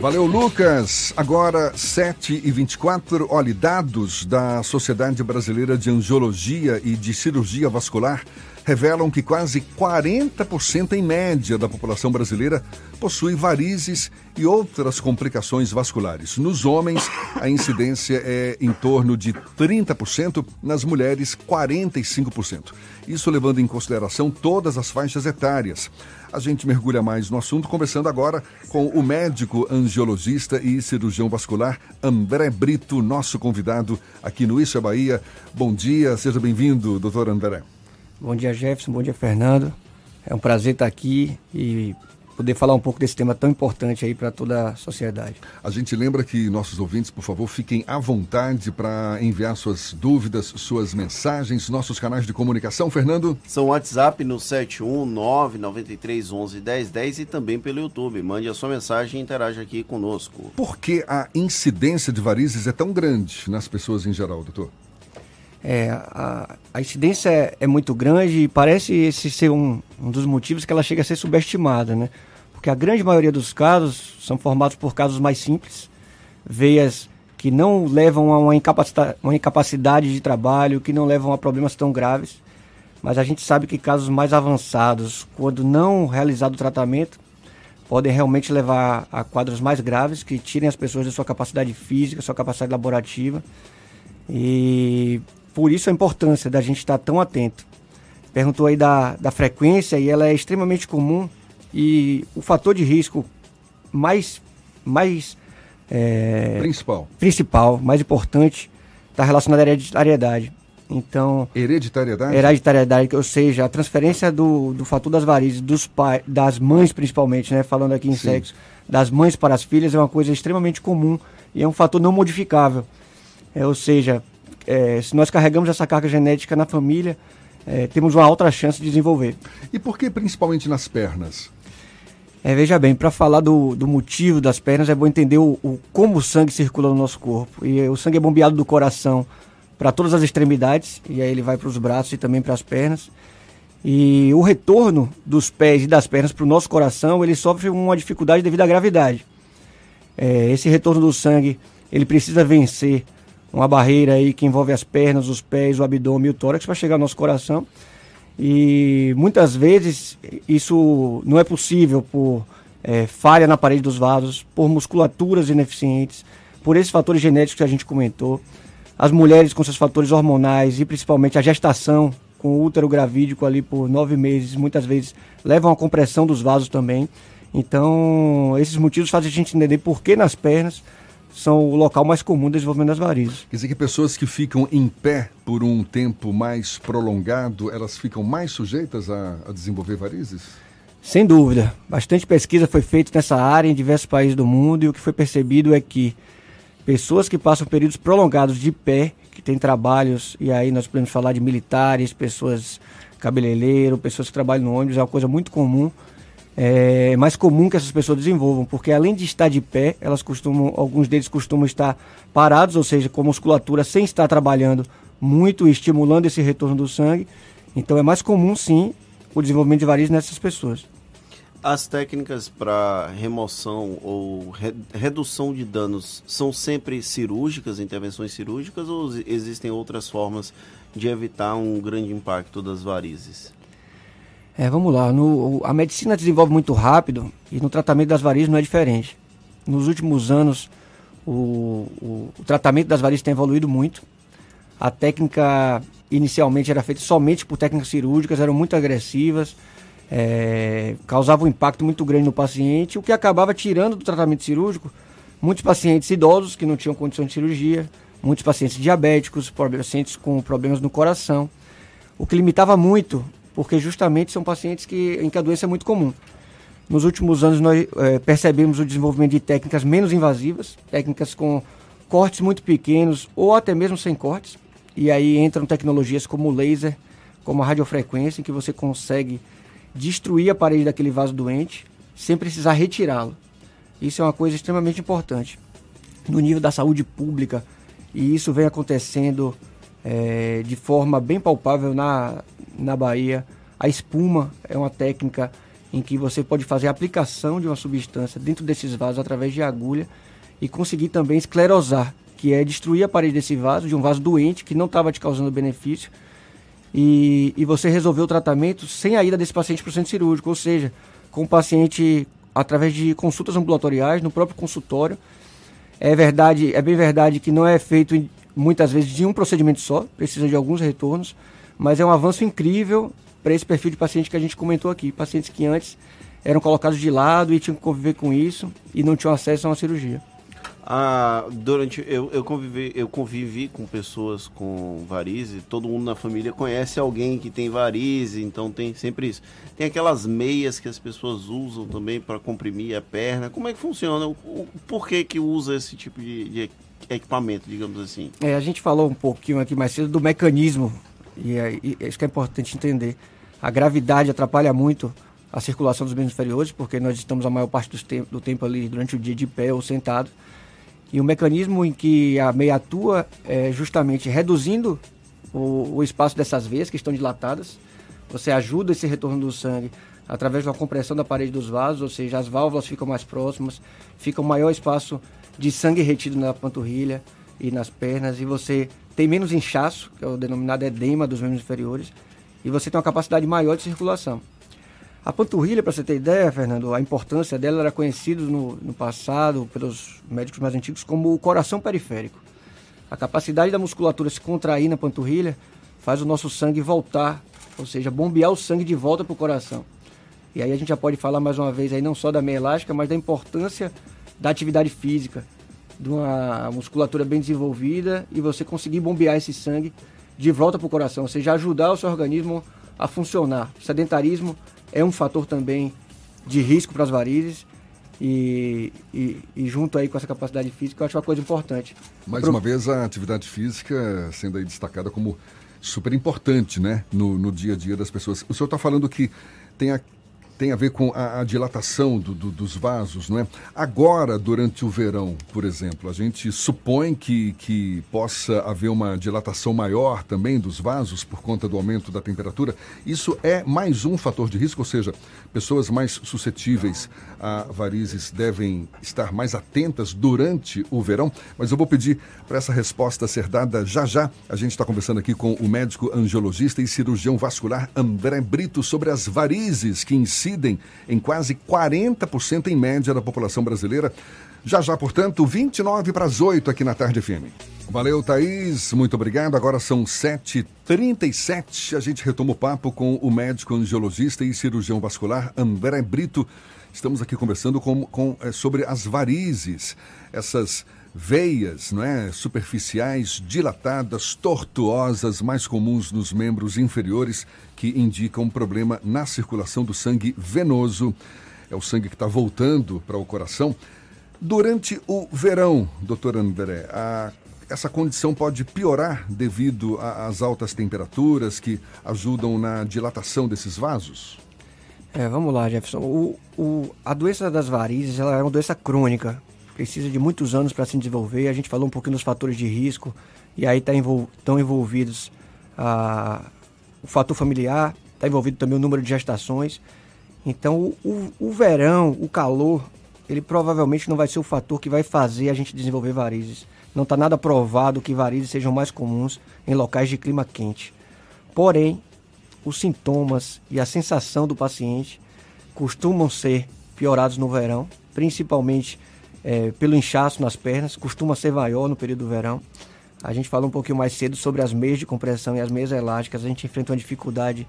Valeu, Lucas. Agora, 7 e 24 olhe, dados da Sociedade Brasileira de Angiologia e de Cirurgia Vascular revelam que quase 40% em média da população brasileira possui varizes e outras complicações vasculares. Nos homens, a incidência é em torno de 30%, nas mulheres, 45%. Isso levando em consideração todas as faixas etárias. A gente mergulha mais no assunto, conversando agora com o médico angiologista e cirurgião vascular André Brito, nosso convidado aqui no Isso é Bahia. Bom dia, seja bem-vindo, doutor André. Bom dia, Jefferson. Bom dia, Fernando. É um prazer estar aqui e poder falar um pouco desse tema tão importante aí para toda a sociedade. A gente lembra que nossos ouvintes, por favor, fiquem à vontade para enviar suas dúvidas, suas mensagens, nossos canais de comunicação, Fernando. São WhatsApp no 71993111010 e também pelo YouTube. Mande a sua mensagem e interaja aqui conosco. Por que a incidência de varizes é tão grande nas pessoas em geral, doutor? É, a, a incidência é, é, muito grande e parece esse ser um, um dos motivos que ela chega a ser subestimada, né? Porque a grande maioria dos casos são formados por casos mais simples, veias que não levam a uma, incapacita uma incapacidade de trabalho, que não levam a problemas tão graves. Mas a gente sabe que casos mais avançados, quando não realizado o tratamento, podem realmente levar a quadros mais graves, que tirem as pessoas da sua capacidade física, sua capacidade laborativa. E por isso a importância da gente estar tão atento. Perguntou aí da, da frequência e ela é extremamente comum e o fator de risco mais, mais é, principal. principal, mais importante, está relacionado à hereditariedade. Então, hereditariedade? Hereditariedade, ou seja, a transferência do, do fator das varizes, dos pais, das mães principalmente, né, falando aqui em Sim. sexo, das mães para as filhas é uma coisa extremamente comum e é um fator não modificável. É, ou seja, é, se nós carregamos essa carga genética na família, é, temos uma alta chance de desenvolver. E por que principalmente nas pernas? É, veja bem, para falar do, do, motivo das pernas, é bom entender o, o, como o sangue circula no nosso corpo. E o sangue é bombeado do coração para todas as extremidades, e aí ele vai para os braços e também para as pernas. E o retorno dos pés e das pernas para o nosso coração, ele sofre uma dificuldade devido à gravidade. É, esse retorno do sangue, ele precisa vencer uma barreira aí que envolve as pernas, os pés, o abdômen e o tórax para chegar ao nosso coração. E muitas vezes isso não é possível por é, falha na parede dos vasos, por musculaturas ineficientes, por esses fatores genéticos que a gente comentou. As mulheres com seus fatores hormonais e principalmente a gestação com o útero gravídico ali por nove meses, muitas vezes levam a compressão dos vasos também. Então, esses motivos fazem a gente entender por que nas pernas são o local mais comum do desenvolvimento das varizes. Quer dizer que pessoas que ficam em pé por um tempo mais prolongado, elas ficam mais sujeitas a, a desenvolver varizes? Sem dúvida. Bastante pesquisa foi feita nessa área em diversos países do mundo e o que foi percebido é que pessoas que passam períodos prolongados de pé, que têm trabalhos, e aí nós podemos falar de militares, pessoas cabeleireiro, pessoas que trabalham no ônibus, é uma coisa muito comum é mais comum que essas pessoas desenvolvam, porque além de estar de pé, elas costumam, alguns deles costumam estar parados, ou seja, com a musculatura sem estar trabalhando muito, estimulando esse retorno do sangue. Então é mais comum sim o desenvolvimento de varizes nessas pessoas. As técnicas para remoção ou re redução de danos são sempre cirúrgicas, intervenções cirúrgicas, ou existem outras formas de evitar um grande impacto das varizes? É, vamos lá. No, a medicina desenvolve muito rápido e no tratamento das varizes não é diferente. Nos últimos anos, o, o, o tratamento das varizes tem evoluído muito. A técnica inicialmente era feita somente por técnicas cirúrgicas, eram muito agressivas, é, causavam um impacto muito grande no paciente, o que acabava tirando do tratamento cirúrgico muitos pacientes idosos que não tinham condição de cirurgia, muitos pacientes diabéticos, pacientes com problemas no coração, o que limitava muito porque justamente são pacientes que, em que a doença é muito comum. Nos últimos anos, nós é, percebemos o desenvolvimento de técnicas menos invasivas, técnicas com cortes muito pequenos ou até mesmo sem cortes. E aí entram tecnologias como o laser, como a radiofrequência, em que você consegue destruir a parede daquele vaso doente sem precisar retirá-lo. Isso é uma coisa extremamente importante no nível da saúde pública e isso vem acontecendo é, de forma bem palpável na, na Bahia. A espuma é uma técnica em que você pode fazer a aplicação de uma substância dentro desses vasos através de agulha e conseguir também esclerosar, que é destruir a parede desse vaso, de um vaso doente que não estava te causando benefício, e, e você resolver o tratamento sem a ida desse paciente para o centro cirúrgico, ou seja, com o paciente através de consultas ambulatoriais no próprio consultório. É verdade, é bem verdade que não é feito muitas vezes de um procedimento só, precisa de alguns retornos, mas é um avanço incrível para esse perfil de paciente que a gente comentou aqui, pacientes que antes eram colocados de lado e tinham que conviver com isso e não tinham acesso a uma cirurgia. Ah, durante eu, eu convivi eu convivi com pessoas com varize todo mundo na família conhece alguém que tem varize então tem sempre isso. Tem aquelas meias que as pessoas usam também para comprimir a perna. Como é que funciona? O, o por que que usa esse tipo de, de, equipamento digamos assim? É, a gente falou um pouquinho aqui mais cedo do mecanismo e, é, e isso que é importante entender a gravidade atrapalha muito a circulação dos membros inferiores porque nós estamos a maior parte do tempo, do tempo ali durante o dia de pé ou sentado e o mecanismo em que a meia atua é justamente reduzindo o, o espaço dessas veias que estão dilatadas. Você ajuda esse retorno do sangue através de uma compressão da parede dos vasos, ou seja, as válvulas ficam mais próximas, fica um maior espaço de sangue retido na panturrilha e nas pernas, e você tem menos inchaço, que é o denominado edema dos membros inferiores, e você tem uma capacidade maior de circulação. A panturrilha, para você ter ideia, Fernando, a importância dela era conhecida no, no passado pelos médicos mais antigos como o coração periférico. A capacidade da musculatura se contrair na panturrilha faz o nosso sangue voltar, ou seja, bombear o sangue de volta para o coração. E aí a gente já pode falar mais uma vez aí não só da meia elástica, mas da importância da atividade física, de uma musculatura bem desenvolvida e você conseguir bombear esse sangue de volta para o coração, ou seja, ajudar o seu organismo a funcionar. O sedentarismo é um fator também de risco para as varizes. E, e, e, junto aí com essa capacidade física, eu acho uma coisa importante. Mais Pro... uma vez, a atividade física sendo aí destacada como super importante, né, no, no dia a dia das pessoas. O senhor está falando que tem a tem a ver com a, a dilatação do, do, dos vasos, não é? Agora, durante o verão, por exemplo, a gente supõe que, que possa haver uma dilatação maior também dos vasos por conta do aumento da temperatura. Isso é mais um fator de risco, ou seja, pessoas mais suscetíveis a varizes devem estar mais atentas durante o verão. Mas eu vou pedir para essa resposta ser dada já já. A gente está conversando aqui com o médico angiologista e cirurgião vascular André Brito sobre as varizes que incidem incidem em quase 40% em média da população brasileira. Já já, portanto, 29 para as 8 aqui na Tarde FM. Valeu, Thaís. Muito obrigado. Agora são 7h37. A gente retoma o papo com o médico angiologista e cirurgião vascular André Brito. Estamos aqui conversando com, com, é, sobre as varizes, essas veias não é, superficiais, dilatadas, tortuosas, mais comuns nos membros inferiores, que indicam um problema na circulação do sangue venoso. É o sangue que está voltando para o coração. Durante o verão, doutor André, a, essa condição pode piorar devido às altas temperaturas que ajudam na dilatação desses vasos? É, vamos lá, Jefferson. O, o, a doença das varizes ela é uma doença crônica precisa de muitos anos para se desenvolver. A gente falou um pouquinho dos fatores de risco, e aí tá envol estão envolvidos a, o fator familiar, está envolvido também o número de gestações. Então, o, o, verão, o calor, ele provavelmente não vai ser o fator que vai fazer a gente desenvolver varizes. Não está nada provado que varizes sejam mais comuns em locais de clima quente. Porém, os sintomas e a sensação do paciente costumam ser piorados no verão, principalmente é, pelo inchaço nas pernas, costuma ser maior no período do verão. A gente falou um pouquinho mais cedo sobre as meias de compressão e as meias elásticas. A gente enfrenta uma dificuldade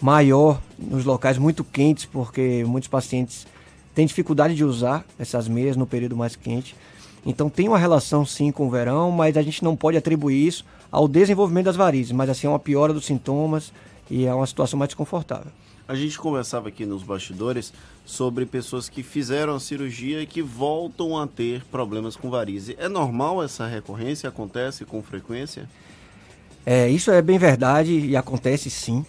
maior nos locais muito quentes, porque muitos pacientes têm dificuldade de usar essas meias no período mais quente. Então tem uma relação sim com o verão, mas a gente não pode atribuir isso ao desenvolvimento das varizes, mas assim é uma piora dos sintomas e é uma situação mais desconfortável. A gente conversava aqui nos bastidores sobre pessoas que fizeram a cirurgia e que voltam a ter problemas com varize. É normal essa recorrência? Acontece com frequência? É, isso é bem verdade e acontece sim.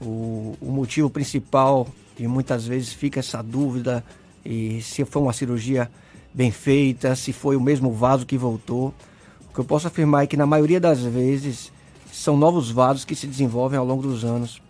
O, o motivo principal, e muitas vezes fica essa dúvida, e se foi uma cirurgia bem feita, se foi o mesmo vaso que voltou. O que eu posso afirmar é que na maioria das vezes são novos vasos que se desenvolvem ao longo dos anos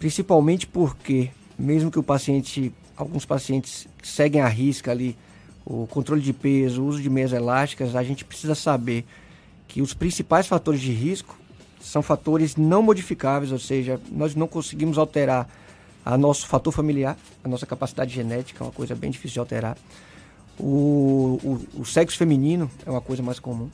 principalmente porque mesmo que o paciente, alguns pacientes seguem a risca ali o controle de peso, o uso de meias elásticas, a gente precisa saber que os principais fatores de risco são fatores não modificáveis, ou seja, nós não conseguimos alterar a nosso fator familiar, a nossa capacidade genética, é uma coisa bem difícil de alterar. O, o, o sexo feminino é uma coisa mais comum.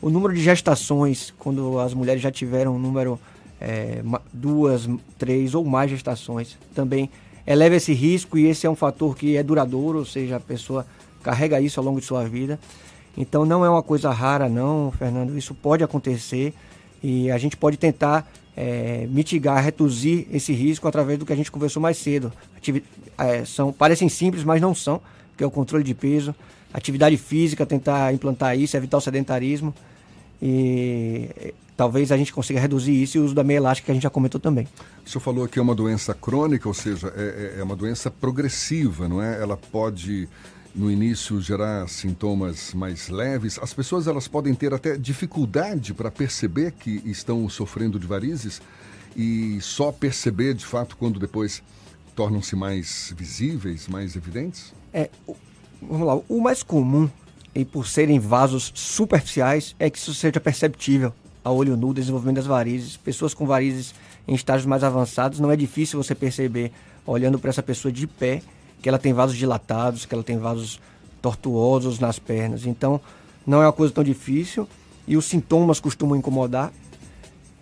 O número de gestações, quando as mulheres já tiveram um número é, duas, três ou mais gestações, também eleva esse risco e esse é um fator que é duradouro, ou seja, a pessoa carrega isso ao longo de sua vida. Então não é uma coisa rara, não, Fernando. Isso pode acontecer e a gente pode tentar é, mitigar, reduzir esse risco através do que a gente conversou mais cedo. Ativi é, são, parecem simples, mas não são, que é o controle de peso, atividade física, tentar implantar isso, evitar o sedentarismo. E talvez a gente consiga reduzir isso e o uso da meia elástica que a gente já comentou também. O senhor falou que é uma doença crônica, ou seja, é, é, é uma doença progressiva, não é? Ela pode no início gerar sintomas mais leves, as pessoas elas podem ter até dificuldade para perceber que estão sofrendo de varizes e só perceber de fato quando depois tornam-se mais visíveis, mais evidentes? É, vamos lá, o mais comum e por serem vasos superficiais é que isso seja perceptível a olho nu, desenvolvimento das varizes. Pessoas com varizes em estágios mais avançados, não é difícil você perceber olhando para essa pessoa de pé que ela tem vasos dilatados, que ela tem vasos tortuosos nas pernas. Então, não é uma coisa tão difícil e os sintomas costumam incomodar.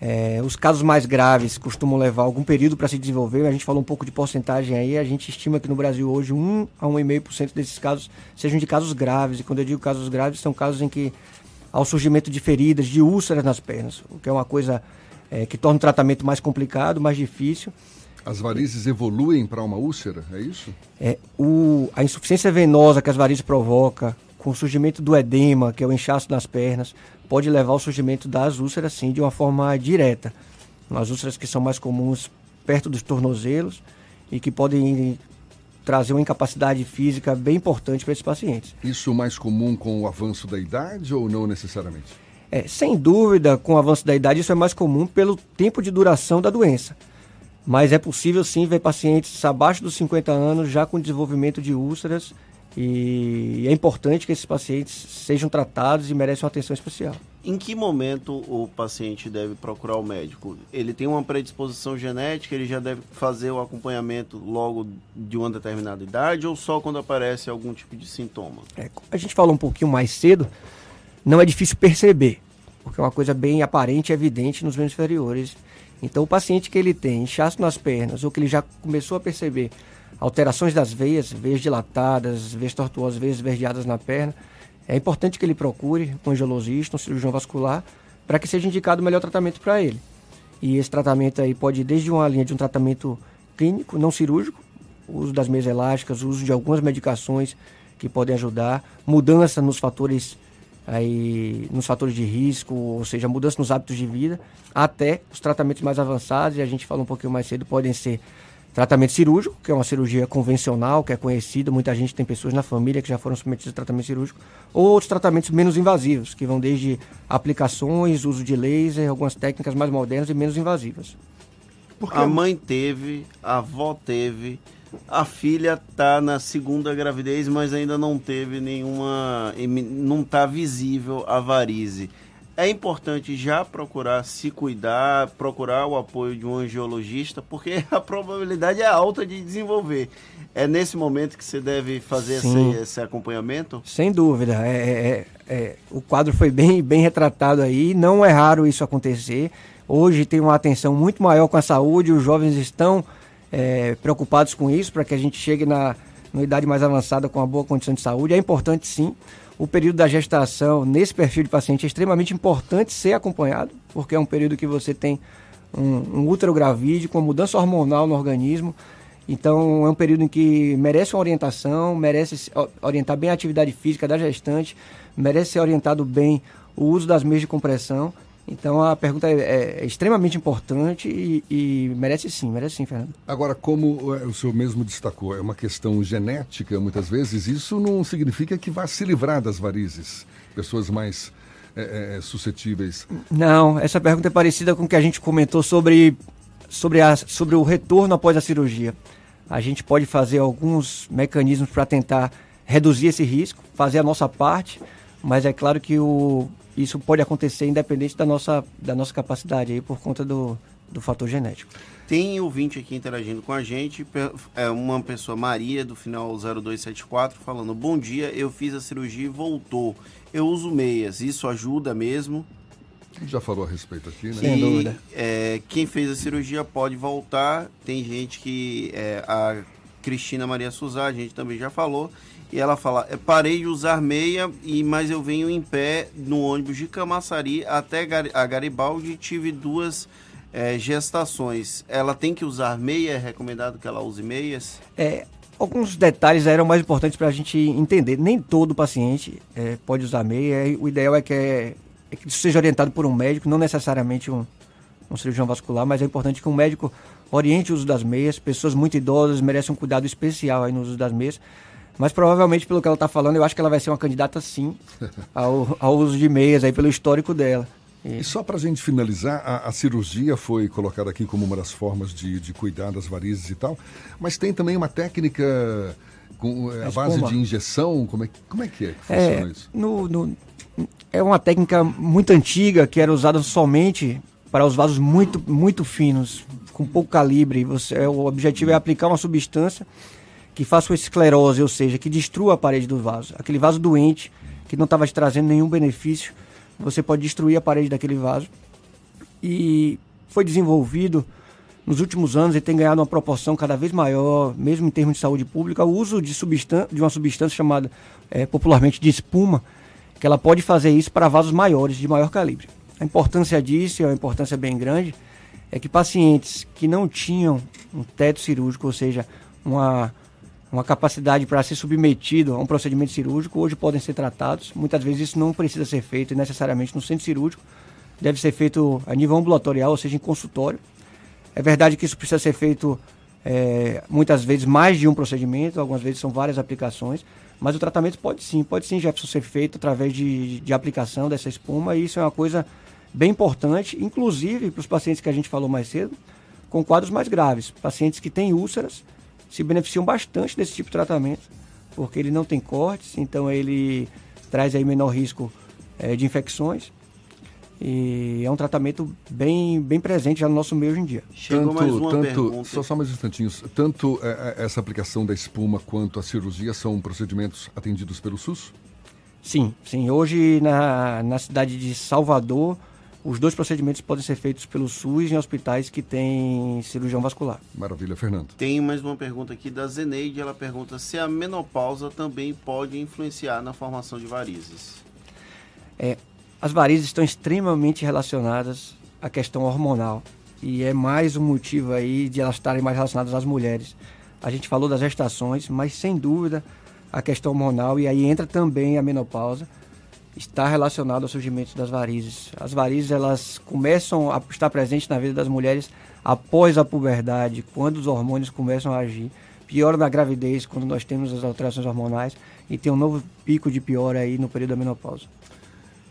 É, os casos mais graves costumam levar algum período para se desenvolver. A gente falou um pouco de porcentagem aí. A gente estima que no Brasil hoje 1 a 1,5% desses casos sejam de casos graves. E quando eu digo casos graves, são casos em que há o surgimento de feridas, de úlceras nas pernas, o que é uma coisa é, que torna o tratamento mais complicado, mais difícil. As varizes evoluem para uma úlcera, é isso? É, o, a insuficiência venosa que as varizes provocam, com o surgimento do edema, que é o inchaço nas pernas, pode levar ao surgimento das úlceras, sim, de uma forma direta. As úlceras que são mais comuns perto dos tornozelos e que podem trazer uma incapacidade física bem importante para esses pacientes. Isso mais comum com o avanço da idade ou não necessariamente? É, sem dúvida, com o avanço da idade, isso é mais comum pelo tempo de duração da doença. Mas é possível sim ver pacientes abaixo dos 50 anos já com desenvolvimento de úlceras e é importante que esses pacientes sejam tratados e merecem uma atenção especial. Em que momento o paciente deve procurar o médico? Ele tem uma predisposição genética, ele já deve fazer o acompanhamento logo de uma determinada idade ou só quando aparece algum tipo de sintoma? É, a gente falou um pouquinho mais cedo, não é difícil perceber, porque é uma coisa bem aparente e evidente nos membros inferiores então, o paciente que ele tem inchaço nas pernas ou que ele já começou a perceber alterações das veias, veias dilatadas, veias tortuosas, veias esverdeadas na perna, é importante que ele procure um angiologista, um cirurgião vascular, para que seja indicado o melhor tratamento para ele. E esse tratamento aí pode ir desde uma linha de um tratamento clínico, não cirúrgico, uso das meias elásticas, uso de algumas medicações que podem ajudar, mudança nos fatores aí nos fatores de risco, ou seja, mudança nos hábitos de vida, até os tratamentos mais avançados, e a gente falou um pouquinho mais cedo, podem ser tratamento cirúrgico, que é uma cirurgia convencional, que é conhecida, muita gente tem pessoas na família que já foram submetidas a tratamento cirúrgico, ou outros tratamentos menos invasivos, que vão desde aplicações, uso de laser, algumas técnicas mais modernas e menos invasivas. Porque a mãe teve, a avó teve, a filha tá na segunda gravidez, mas ainda não teve nenhuma. não está visível a varize. É importante já procurar se cuidar, procurar o apoio de um angiologista, porque a probabilidade é alta de desenvolver. É nesse momento que você deve fazer esse, esse, acompanhamento? Sem dúvida. É, é, é, o quadro foi bem, bem retratado aí. Não é raro isso acontecer. Hoje tem uma atenção muito maior com a saúde, os jovens estão é, preocupados com isso, para que a gente chegue na, na idade mais avançada com uma boa condição de saúde. É importante sim. O período da gestação, nesse perfil de paciente, é extremamente importante ser acompanhado, porque é um período que você tem um, um útero com mudança hormonal no organismo. Então, é um período em que merece uma orientação, merece orientar bem a atividade física da gestante, merece ser orientado bem o uso das meias de compressão então a pergunta é, é, é extremamente importante e, e, merece sim, merece sim, Fernando. Agora, como é, o senhor mesmo destacou, é uma questão genética muitas vezes, isso não significa que vá se livrar das varizes. Pessoas mais é, é, suscetíveis. Não, essa pergunta é parecida com o que a gente comentou sobre, sobre, a, sobre o retorno após a cirurgia. A gente pode fazer alguns mecanismos para tentar reduzir esse risco, fazer a nossa parte, mas é claro que o, isso pode acontecer independente da nossa, da nossa capacidade aí por conta do, do fator genético. Tem ouvinte aqui interagindo com a gente, é uma pessoa, Maria, do final 0274, falando: Bom dia, eu fiz a cirurgia e voltou. Eu uso meias, isso ajuda mesmo? Já falou a respeito aqui, né? Sem dúvida. É, quem fez a cirurgia pode voltar. Tem gente que. É, a Cristina Maria Suzá, a gente também já falou. E ela fala: é, parei de usar meia, e mas eu venho em pé no ônibus de Camaçari até a Garibaldi e tive duas é, gestações, ela tem que usar meia? É recomendado que ela use meias? É, alguns detalhes eram mais importantes para a gente entender. Nem todo paciente é, pode usar meia. O ideal é que, é, é que isso seja orientado por um médico, não necessariamente um, um cirurgião vascular, mas é importante que um médico oriente o uso das meias. Pessoas muito idosas merecem um cuidado especial aí no uso das meias. Mas provavelmente, pelo que ela está falando, eu acho que ela vai ser uma candidata sim ao, ao uso de meias aí pelo histórico dela. E só para a gente finalizar, a, a, cirurgia foi colocada aqui como uma das formas de, de cuidar das varizes e tal, mas tem também uma técnica com a, a base de injeção, como é, como é que é que funciona é, isso? No, no, é uma técnica muito antiga que era usada somente para os vasos muito, muito finos, com pouco calibre. Você, é, o objetivo é aplicar uma substância que faça uma esclerose, ou seja, que destrua a parede do vaso. Aquele vaso doente, que não estava te trazendo nenhum benefício, você pode destruir a parede daquele vaso. E foi desenvolvido nos últimos anos e tem ganhado uma proporção cada vez maior, mesmo em termos de saúde pública, o uso de, de uma substância chamada é, popularmente de espuma, que ela pode fazer isso para vasos maiores, de maior calibre. A importância disso, e é uma importância bem grande, é que pacientes que não tinham um teto cirúrgico, ou seja, uma uma capacidade para ser submetido a um procedimento cirúrgico, hoje podem ser tratados. Muitas vezes isso não precisa ser feito necessariamente no centro cirúrgico, deve ser feito a nível ambulatorial, ou seja, em consultório. É verdade que isso precisa ser feito é, muitas vezes mais de um procedimento, algumas vezes são várias aplicações, mas o tratamento pode sim, pode sim, Jefferson, ser feito através de, de aplicação dessa espuma, e isso é uma coisa bem importante, inclusive para os pacientes que a gente falou mais cedo, com quadros mais graves, pacientes que têm úlceras se beneficiam bastante desse tipo de tratamento, porque ele não tem cortes, então ele traz aí menor risco é, de infecções. E é um tratamento bem, bem presente já no nosso meio hoje em dia. Chegou tanto, mais uma tanto, pergunta. Só, só mais instantinhos. Tanto é, essa aplicação da espuma quanto a cirurgia são procedimentos atendidos pelo SUS? Sim, sim. Hoje na, na cidade de Salvador, os dois procedimentos podem ser feitos pelo SUS em hospitais que têm cirurgião vascular. Maravilha, Fernando. Tem mais uma pergunta aqui da Zeneide. Ela pergunta se a menopausa também pode influenciar na formação de varizes. É, as varizes estão extremamente relacionadas à questão hormonal. E é mais um motivo aí de elas estarem mais relacionadas às mulheres. A gente falou das gestações, mas sem dúvida a questão hormonal, e aí entra também a menopausa está relacionado ao surgimento das varizes. As varizes elas começam a estar presentes na vida das mulheres após a puberdade, quando os hormônios começam a agir. Piora na gravidez, quando nós temos as alterações hormonais e tem um novo pico de pior aí no período da menopausa.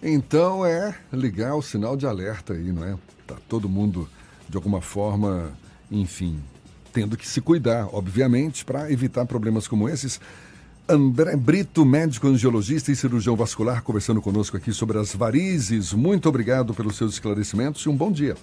Então é ligar o sinal de alerta aí, não é? Tá todo mundo de alguma forma, enfim, tendo que se cuidar, obviamente, para evitar problemas como esses. André Brito, médico angiologista e cirurgião vascular, conversando conosco aqui sobre as varizes. Muito obrigado pelos seus esclarecimentos e um bom dia.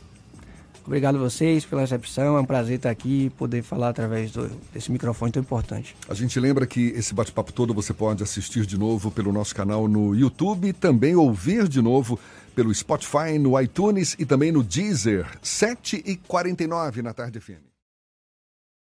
Obrigado a vocês pela recepção. É um prazer estar aqui e poder falar através do, desse microfone tão importante. A gente lembra que esse bate-papo todo você pode assistir de novo pelo nosso canal no YouTube e também ouvir de novo pelo Spotify, no iTunes e também no Deezer. 7h49 na tarde FM.